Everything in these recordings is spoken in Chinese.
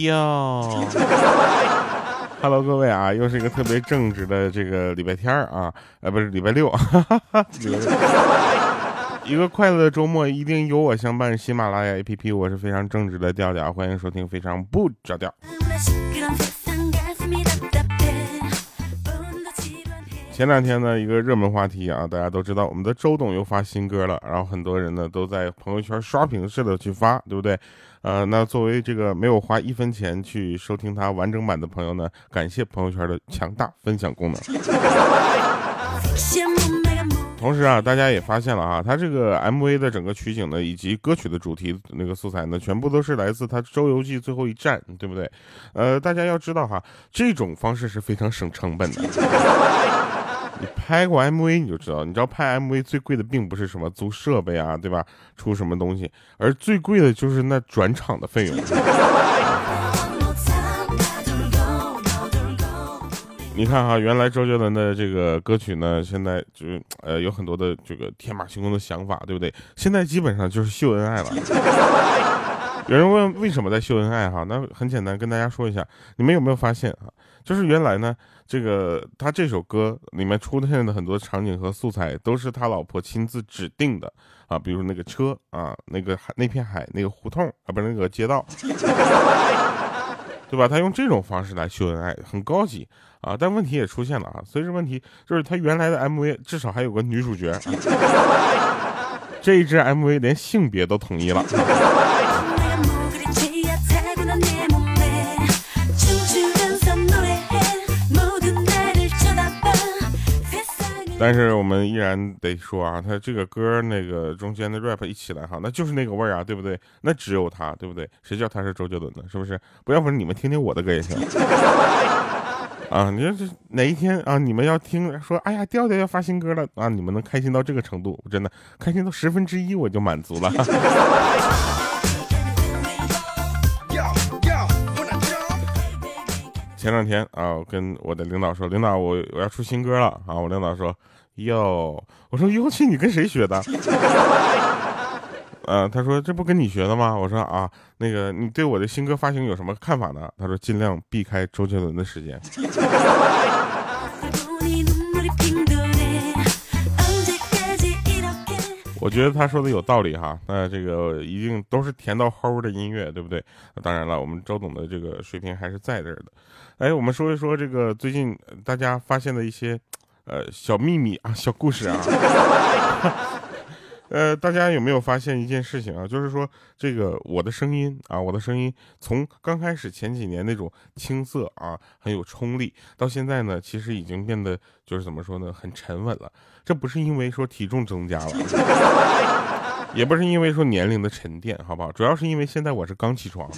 哟，Hello，各位啊，又是一个特别正直的这个礼拜天啊，呃，不是礼拜六，哈哈哈一个快乐的周末一定有我相伴。喜马拉雅 APP，我是非常正直的调调，欢迎收听非常不着调。前两天呢，一个热门话题啊，大家都知道，我们的周董又发新歌了，然后很多人呢都在朋友圈刷屏似的去发，对不对？呃，那作为这个没有花一分钱去收听他完整版的朋友呢，感谢朋友圈的强大分享功能。同时啊，大家也发现了啊，他这个 MV 的整个取景呢，以及歌曲的主题那个素材呢，全部都是来自他《周游记》最后一站，对不对？呃，大家要知道哈，这种方式是非常省成本的。你拍过 MV 你就知道，你知道拍 MV 最贵的并不是什么租设备啊，对吧？出什么东西，而最贵的就是那转场的费用。你看哈，原来周杰伦的这个歌曲呢，现在就呃有很多的这个天马行空的想法，对不对？现在基本上就是秀恩爱了。有人问为什么在秀恩爱哈？那很简单，跟大家说一下，你们有没有发现啊？就是原来呢。这个他这首歌里面出现的很多场景和素材都是他老婆亲自指定的啊，比如那个车啊，那个海那片海那个胡同啊，不是那个街道，对吧？他用这种方式来秀恩爱，很高级啊。但问题也出现了啊，所以这问题就是他原来的 MV 至少还有个女主角，这一支 MV 连性别都统一了。但是我们依然得说啊，他这个歌那个中间的 rap 一起来哈，那就是那个味儿啊，对不对？那只有他，对不对？谁叫他是周杰伦的，是不是？不要不是你们听听我的歌也行 啊。你说这哪一天啊，你们要听说，哎呀，调调要发新歌了啊，你们能开心到这个程度，真的开心到十分之一我就满足了。前两天啊，我跟我的领导说，领导我我要出新歌了啊，我领导说。哟，我说哟去，你跟谁学的？呃，他说这不跟你学的吗？我说啊，那个你对我的新歌发行有什么看法呢？他说尽量避开周杰伦的时间。我觉得他说的有道理哈，那这个一定都是甜到齁的音乐，对不对？当然了，我们周董的这个水平还是在这儿的。哎，我们说一说这个最近大家发现的一些。呃，小秘密啊，小故事啊，呃，大家有没有发现一件事情啊？就是说，这个我的声音啊，我的声音从刚开始前几年那种青涩啊，很有冲力，到现在呢，其实已经变得就是怎么说呢，很沉稳了。这不是因为说体重增加了，也不是因为说年龄的沉淀，好不好？主要是因为现在我是刚起床，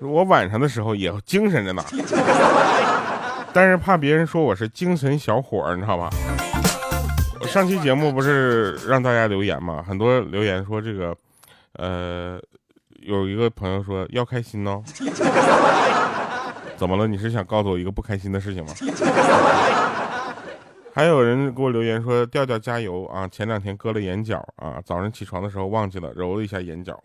我晚上的时候也精神着呢。但是怕别人说我是精神小伙儿，你知道吧？我上期节目不是让大家留言吗？很多留言说这个，呃，有一个朋友说要开心哦。怎么了？你是想告诉我一个不开心的事情吗？还有人给我留言说调调加油啊！前两天割了眼角啊，早上起床的时候忘记了揉了一下眼角，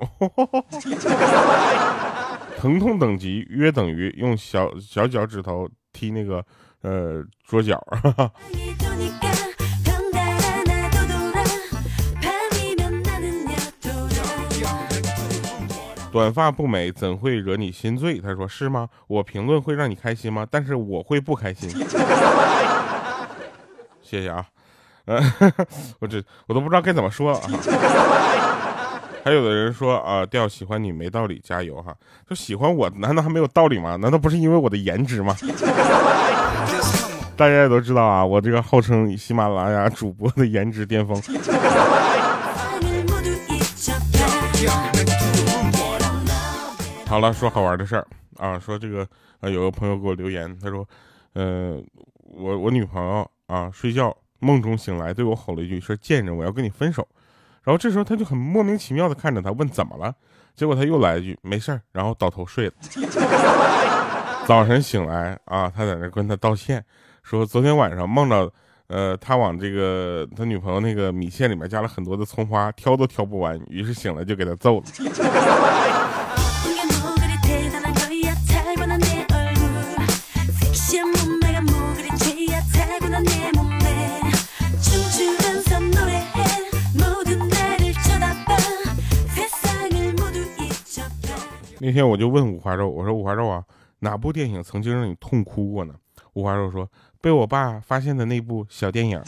疼痛等级约等于用小小脚趾头。踢那个呃桌角，短发不美怎会惹你心醉？他说是吗？我评论会让你开心吗？但是我会不开心。谢谢啊，呃，我这我都不知道该怎么说了。还有的人说啊，调喜欢你没道理，加油哈！就喜欢我，难道还没有道理吗？难道不是因为我的颜值吗？大家也都知道啊，我这个号称喜马拉雅主播的颜值巅峰。好了，说好玩的事儿啊，说这个啊，有个朋友给我留言，他说，呃，我我女朋友啊，睡觉梦中醒来对我吼了一句，说贱人，我要跟你分手。然后这时候他就很莫名其妙的看着他，问怎么了？结果他又来一句没事儿，然后倒头睡了。早晨醒来啊，他在那跟他道歉，说昨天晚上梦到，呃，他往这个他女朋友那个米线里面加了很多的葱花，挑都挑不完，于是醒了就给他揍了。那天我就问五花肉，我说五花肉啊，哪部电影曾经让你痛哭过呢？五花肉说，被我爸发现的那部小电影。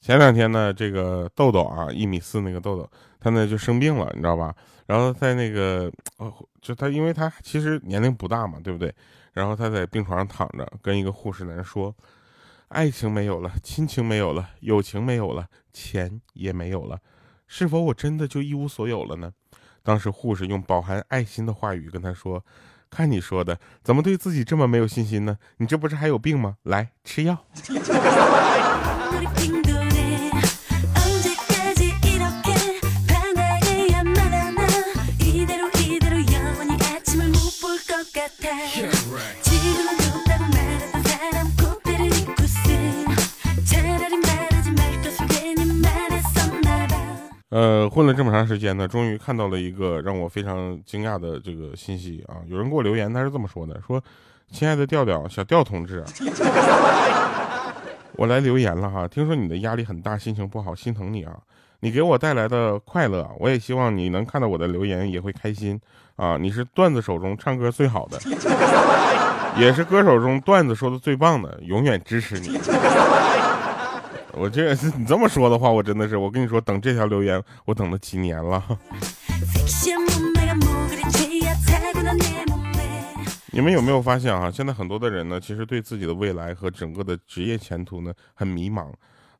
前两天呢，这个豆豆啊，一米四那个豆豆，他呢就生病了，你知道吧？然后在那个，就他，因为他其实年龄不大嘛，对不对？然后他在病床上躺着，跟一个护士在那说：“爱情没有了，亲情没有了，友情没有了，钱也没有了，是否我真的就一无所有了呢？”当时护士用饱含爱心的话语跟他说：“看你说的，怎么对自己这么没有信心呢？你这不是还有病吗？来吃药。”混了这么长时间呢，终于看到了一个让我非常惊讶的这个信息啊！有人给我留言，他是这么说的：说，亲爱的调调小调同志，我来留言了哈。听说你的压力很大，心情不好，心疼你啊！你给我带来的快乐，我也希望你能看到我的留言也会开心啊！你是段子手中唱歌最好的，也是歌手中段子说的最棒的，永远支持你。我这是 你这么说的话，我真的是我跟你说，等这条留言我等了几年了。你们有没有发现啊？现在很多的人呢，其实对自己的未来和整个的职业前途呢很迷茫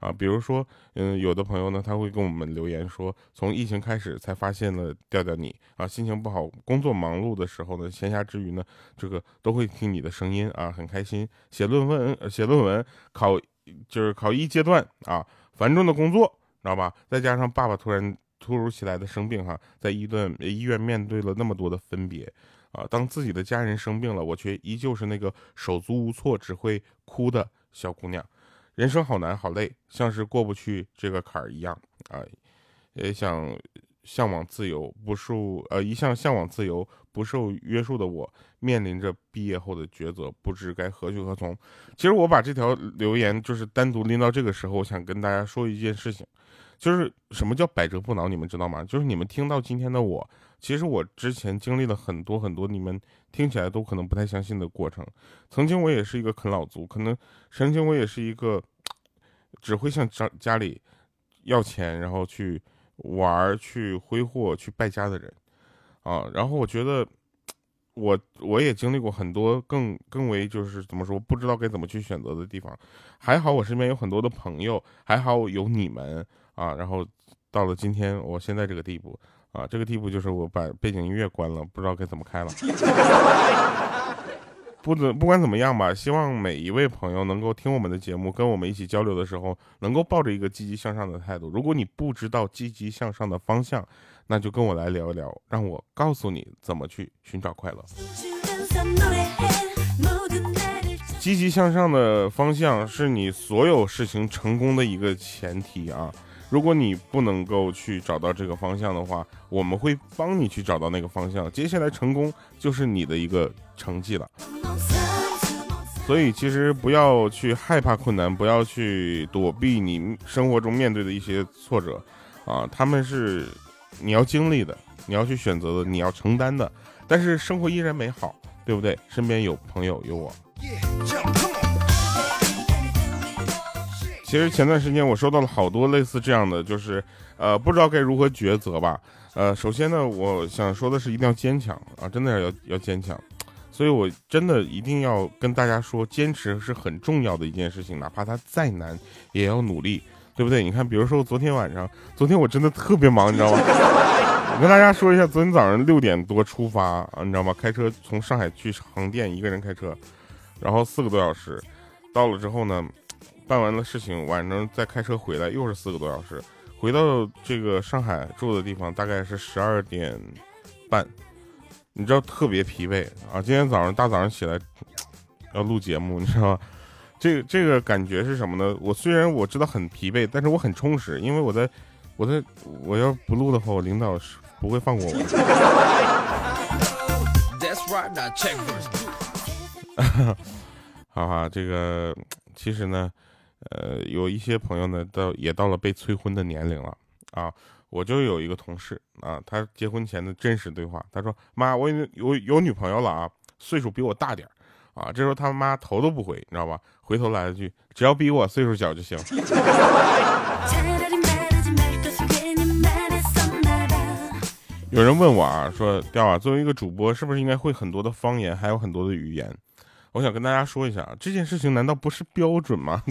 啊。比如说，嗯，有的朋友呢，他会跟我们留言说，从疫情开始才发现了调调你啊，心情不好，工作忙碌的时候呢，闲暇之余呢，这个都会听你的声音啊，很开心。写论文，写论文，考。就是考一阶段啊，繁重的工作，知道吧？再加上爸爸突然突如其来的生病哈，在医院医院面对了那么多的分别啊，当自己的家人生病了，我却依旧是那个手足无措、只会哭的小姑娘。人生好难好累，像是过不去这个坎儿一样啊，也想。向往自由不受呃一向向往自由不受约束的我，面临着毕业后的抉择，不知该何去何从。其实我把这条留言就是单独拎到这个时候，我想跟大家说一件事情，就是什么叫百折不挠，你们知道吗？就是你们听到今天的我，其实我之前经历了很多很多你们听起来都可能不太相信的过程。曾经我也是一个啃老族，可能曾经我也是一个只会向家家里要钱，然后去。玩去挥霍去败家的人，啊，然后我觉得，我我也经历过很多更更为就是怎么说不知道该怎么去选择的地方，还好我身边有很多的朋友，还好有你们啊，然后到了今天我现在这个地步啊，这个地步就是我把背景音乐关了，不知道该怎么开了。不怎不管怎么样吧，希望每一位朋友能够听我们的节目，跟我们一起交流的时候，能够抱着一个积极向上的态度。如果你不知道积极向上的方向，那就跟我来聊一聊，让我告诉你怎么去寻找快乐。积极向上的方向是你所有事情成功的一个前提啊。如果你不能够去找到这个方向的话，我们会帮你去找到那个方向。接下来成功就是你的一个成绩了。所以其实不要去害怕困难，不要去躲避你生活中面对的一些挫折，啊，他们是你要经历的，你要去选择的，你要承担的。但是生活依然美好，对不对？身边有朋友，有我。其实前段时间我收到了好多类似这样的，就是，呃，不知道该如何抉择吧。呃，首先呢，我想说的是一定要坚强啊，真的要要坚强。所以我真的一定要跟大家说，坚持是很重要的一件事情，哪怕它再难，也要努力，对不对？你看，比如说昨天晚上，昨天我真的特别忙，你知道吗？我跟大家说一下，昨天早上六点多出发啊，你知道吗？开车从上海去横店，一个人开车，然后四个多小时，到了之后呢。办完了事情，晚上再开车回来，又是四个多小时。回到这个上海住的地方，大概是十二点半。你知道特别疲惫啊！今天早上大早上起来要录节目，你知道吗？这个这个感觉是什么呢？我虽然我知道很疲惫，但是我很充实，因为我在我在我要不录的话，我领导是不会放过我。好哈，这个其实呢。呃，有一些朋友呢，到也到了被催婚的年龄了啊，我就有一个同事啊，他结婚前的真实对话，他说：“妈，我有有有女朋友了啊，岁数比我大点啊。”这时候他妈头都不回，你知道吧？回头来了句：“只要比我岁数小就行。”有人问我啊，说调啊，作为一个主播，是不是应该会很多的方言，还有很多的语言？我想跟大家说一下，这件事情难道不是标准吗？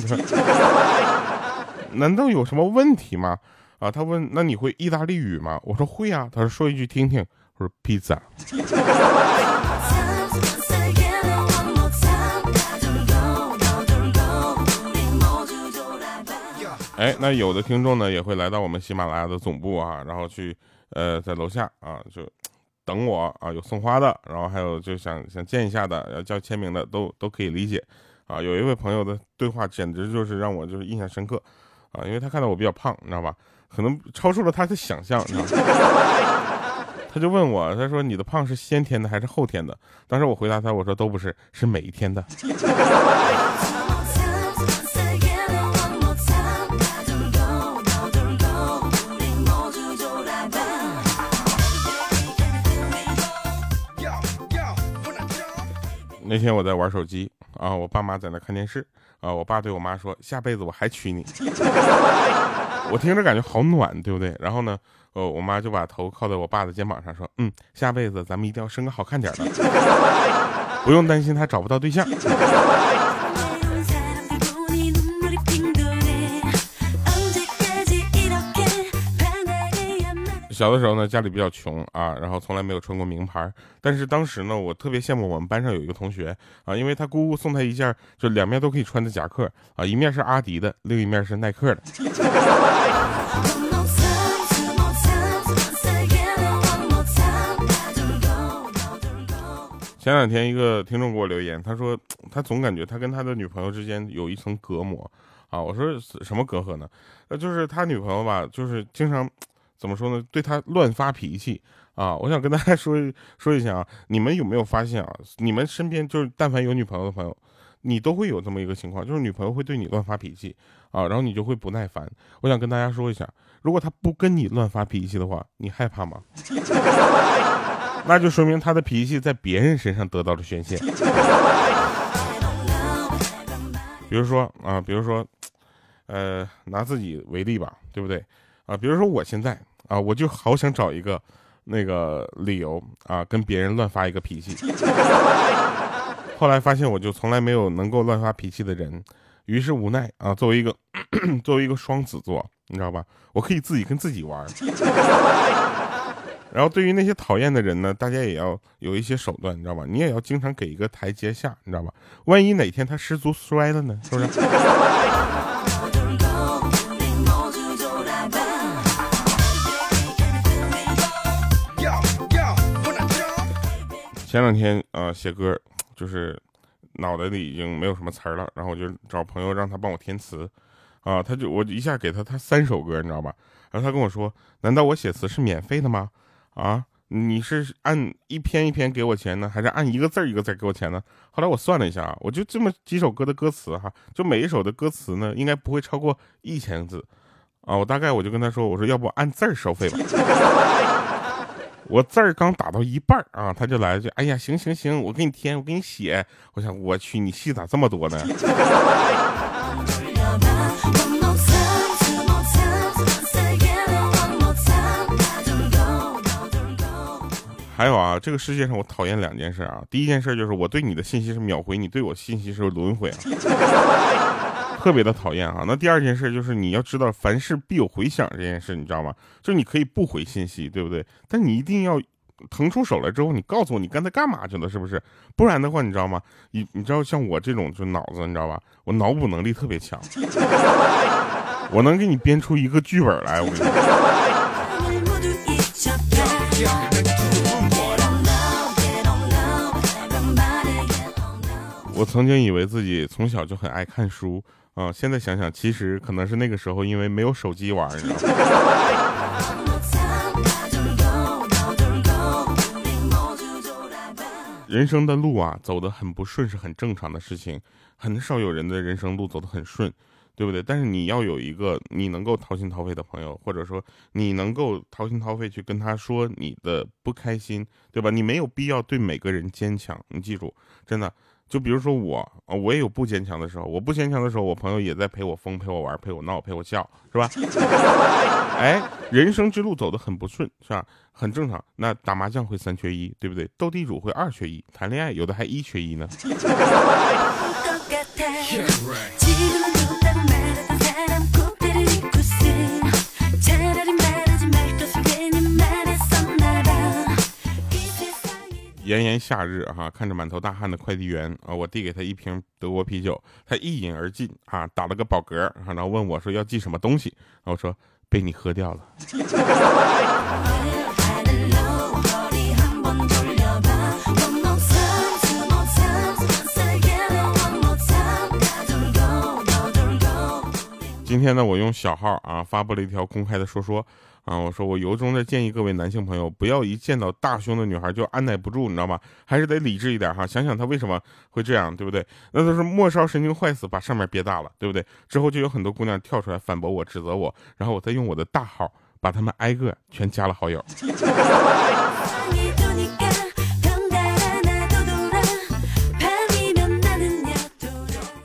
难道有什么问题吗？啊，他问，那你会意大利语吗？我说会啊。他说说一句听听。我说披萨。哎，那有的听众呢，也会来到我们喜马拉雅的总部啊，然后去。呃，在楼下啊，就等我啊，有送花的，然后还有就想想见一下的，要叫签名的，都都可以理解啊。有一位朋友的对话简直就是让我就是印象深刻啊，因为他看到我比较胖，你知道吧？可能超出了他的想象，你知道吗？他就问我，他说你的胖是先天的还是后天的？当时我回答他，我说都不是，是每一天的。那天我在玩手机啊，我爸妈在那看电视啊，我爸对我妈说：“下辈子我还娶你。” 我听着感觉好暖，对不对？然后呢，呃，我妈就把头靠在我爸的肩膀上说：“嗯，下辈子咱们一定要生个好看点的，不用担心他找不到对象。”小的时候呢，家里比较穷啊，然后从来没有穿过名牌。但是当时呢，我特别羡慕我们班上有一个同学啊，因为他姑姑送他一件就两面都可以穿的夹克啊，一面是阿迪的，另一面是耐克的。前两天一个听众给我留言，他说他总感觉他跟他的女朋友之间有一层隔膜啊。我说什么隔阂呢？那就是他女朋友吧，就是经常。怎么说呢？对他乱发脾气啊！我想跟大家 说说一下啊，你们有没有发现啊？你们身边就是但凡有女朋友的朋友，你都会有这么一个情况，就是女朋友会对你乱发脾气啊，然后你就会不耐烦。我想跟大家说一下，如果他不跟你乱发脾气的话，你害怕吗？那就说明他的脾气在别人身上得到了宣泄。比如说啊，比如说，呃，拿自己为例吧，对不对啊？比如说我现在。啊，我就好想找一个那个理由啊，跟别人乱发一个脾气。后来发现，我就从来没有能够乱发脾气的人，于是无奈啊，作为一个 作为一个双子座，你知道吧？我可以自己跟自己玩。然后对于那些讨厌的人呢，大家也要有一些手段，你知道吧？你也要经常给一个台阶下，你知道吧？万一哪天他失足摔了呢？是不是？前两天啊，写歌就是脑袋里已经没有什么词儿了，然后我就找朋友让他帮我填词，啊，他就我一下给他他三首歌，你知道吧？然后他跟我说：“难道我写词是免费的吗？啊，你是按一篇一篇给我钱呢，还是按一个字一个字给我钱呢？”后来我算了一下啊，我就这么几首歌的歌词哈，就每一首的歌词呢，应该不会超过一千字，啊，我大概我就跟他说：“我说要不按字儿收费吧。”我字儿刚打到一半啊，他就来了句：“哎呀，行行行，我给你填，我给你写。”我想，我去，你戏咋这么多呢？还有啊，这个世界上我讨厌两件事啊。第一件事就是我对你的信息是秒回，你对我信息是轮回啊。特别的讨厌啊！那第二件事就是你要知道，凡事必有回响这件事，你知道吗？就你可以不回信息，对不对？但你一定要腾出手来之后，你告诉我你刚才干嘛去了，是不是？不然的话，你知道吗？你你知道像我这种就脑子，你知道吧？我脑补能力特别强，我能给你编出一个剧本来。我跟你说我曾经以为自己从小就很爱看书。啊，现在想想，其实可能是那个时候，因为没有手机玩，你知道吗？人生的路啊，走得很不顺是很正常的事情，很少有人的人生路走得很顺，对不对？但是你要有一个你能够掏心掏肺的朋友，或者说你能够掏心掏肺去跟他说你的不开心，对吧？你没有必要对每个人坚强，你记住，真的。就比如说我，我也有不坚强的时候。我不坚强的时候，我朋友也在陪我疯、陪我玩、陪我闹、陪我笑，是吧？哎，人生之路走得很不顺，是吧？很正常。那打麻将会三缺一，对不对？斗地主会二缺一，谈恋爱有的还一缺一呢。炎炎夏日哈，看着满头大汗的快递员啊，我递给他一瓶德国啤酒，他一饮而尽啊，打了个饱嗝，然后问我说要寄什么东西，然后我说被你喝掉了。今天呢，我用小号啊发布了一条公开的说说。啊，我说我由衷的建议各位男性朋友，不要一见到大胸的女孩就按耐不住，你知道吗？还是得理智一点哈，想想她为什么会这样，对不对？那都是末梢神经坏死，把上面憋大了，对不对？之后就有很多姑娘跳出来反驳我、指责我，然后我再用我的大号把他们挨个全加了好友。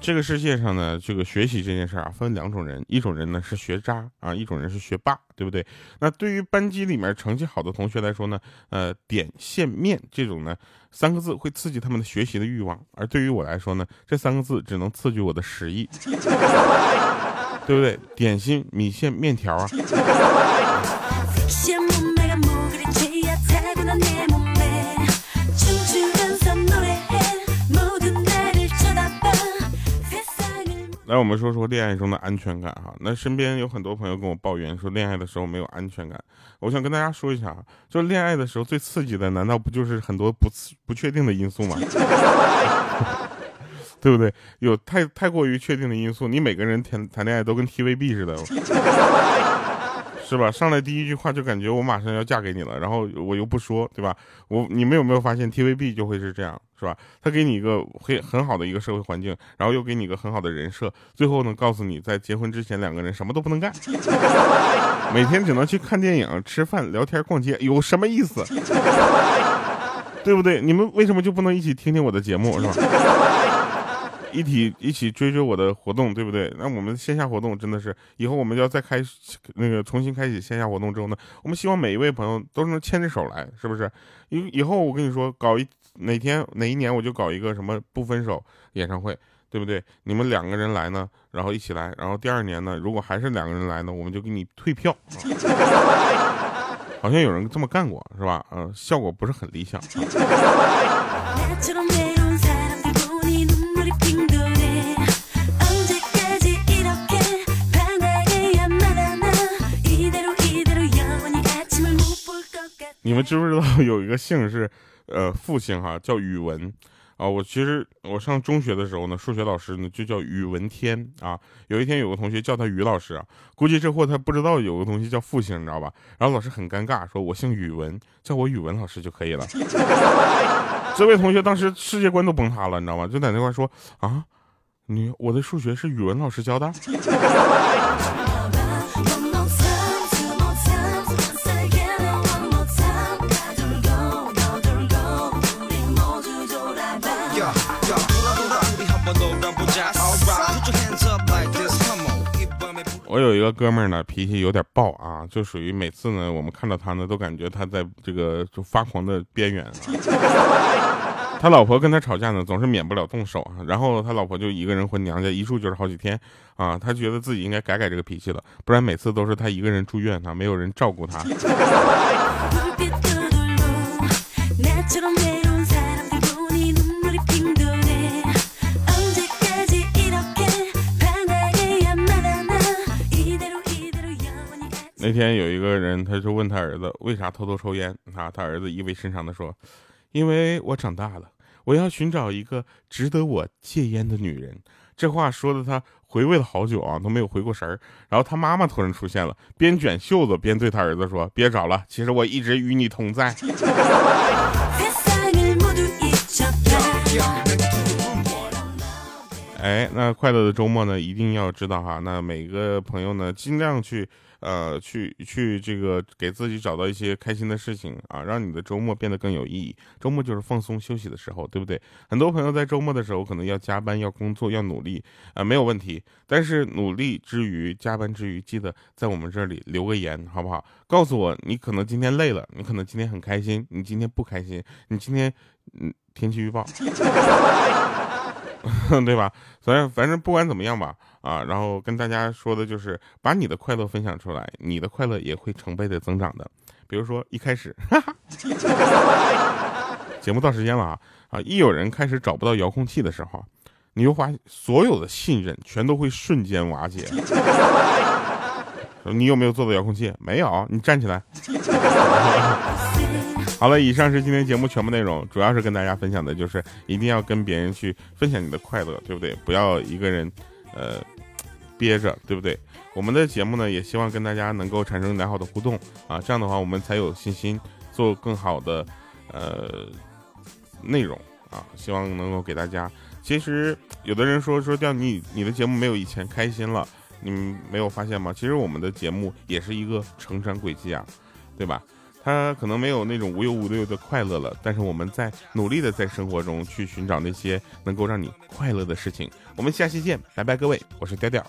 这个世界上呢，这个学习这件事啊，分两种人，一种人呢是学渣啊，一种人是学霸，对不对？那对于班级里面成绩好的同学来说呢，呃，点线面这种呢三个字会刺激他们的学习的欲望，而对于我来说呢，这三个字只能刺激我的食欲，对不对？点心、米线、面条啊。来，我们说说恋爱中的安全感哈。那身边有很多朋友跟我抱怨说，恋爱的时候没有安全感。我想跟大家说一下，就恋爱的时候最刺激的，难道不就是很多不不确定的因素吗？对不对？有太太过于确定的因素，你每个人谈谈恋爱都跟 TVB 似的。是吧？上来第一句话就感觉我马上要嫁给你了，然后我又不说，对吧？我你们有没有发现 TVB 就会是这样，是吧？他给你一个很很好的一个社会环境，然后又给你一个很好的人设，最后呢告诉你在结婚之前两个人什么都不能干，每天只能去看电影、吃饭、聊天、逛街，有什么意思？对不对？你们为什么就不能一起听听我的节目，是吧？一起一起追追我的活动，对不对？那我们线下活动真的是以后我们就要再开那个重新开启线下活动之后呢，我们希望每一位朋友都能牵着手来，是不是？以以后我跟你说，搞一哪天哪一年我就搞一个什么不分手演唱会，对不对？你们两个人来呢，然后一起来，然后第二年呢，如果还是两个人来呢，我们就给你退票。好像有人这么干过，是吧？嗯，效果不是很理想。你们知不知道有一个姓是，呃，复姓哈，叫语文，啊，我其实我上中学的时候呢，数学老师呢就叫宇文天啊。有一天有个同学叫他于老师，估计这货他不知道有个东西叫复姓，你知道吧？然后老师很尴尬，说我姓宇文，叫我语文老师就可以了。这位同学当时世界观都崩塌了，你知道吗？就在那块说啊，你我的数学是语文老师教的。我有一个哥们儿呢，脾气有点暴啊，就属于每次呢，我们看到他呢，都感觉他在这个就发狂的边缘。他老婆跟他吵架呢，总是免不了动手啊，然后他老婆就一个人回娘家，一住就是好几天啊。他觉得自己应该改改这个脾气了，不然每次都是他一个人住院啊，没有人照顾他。那天有一个人，他就问他儿子为啥偷偷抽烟啊？他儿子意味深长的说：“因为我长大了，我要寻找一个值得我戒烟的女人。”这话说的他回味了好久啊，都没有回过神儿。然后他妈妈突然出现了，边卷袖子边对他儿子说：“别找了，其实我一直与你同在。”哎，那快乐的周末呢，一定要知道哈。那每个朋友呢，尽量去。呃，去去这个给自己找到一些开心的事情啊，让你的周末变得更有意义。周末就是放松休息的时候，对不对？很多朋友在周末的时候可能要加班、要工作、要努力啊，没有问题。但是努力之余、加班之余，记得在我们这里留个言，好不好？告诉我你可能今天累了，你可能今天很开心，你今天不开心，你今天嗯，天气预报。对吧？反正反正不管怎么样吧，啊，然后跟大家说的就是把你的快乐分享出来，你的快乐也会成倍的增长的。比如说一开始，节目到时间了啊啊！一有人开始找不到遥控器的时候，你就发现所有的信任全都会瞬间瓦解。你有没有做到遥控器？没有，你站起来。好了，以上是今天节目全部内容，主要是跟大家分享的就是一定要跟别人去分享你的快乐，对不对？不要一个人，呃，憋着，对不对？我们的节目呢，也希望跟大家能够产生良好的互动啊，这样的话我们才有信心做更好的呃内容啊，希望能够给大家。其实有的人说说掉你你的节目没有以前开心了，你们没有发现吗？其实我们的节目也是一个成长轨迹啊，对吧？他可能没有那种无忧无虑的快乐了，但是我们在努力的在生活中去寻找那些能够让你快乐的事情。我们下期见，拜拜，各位，我是调调。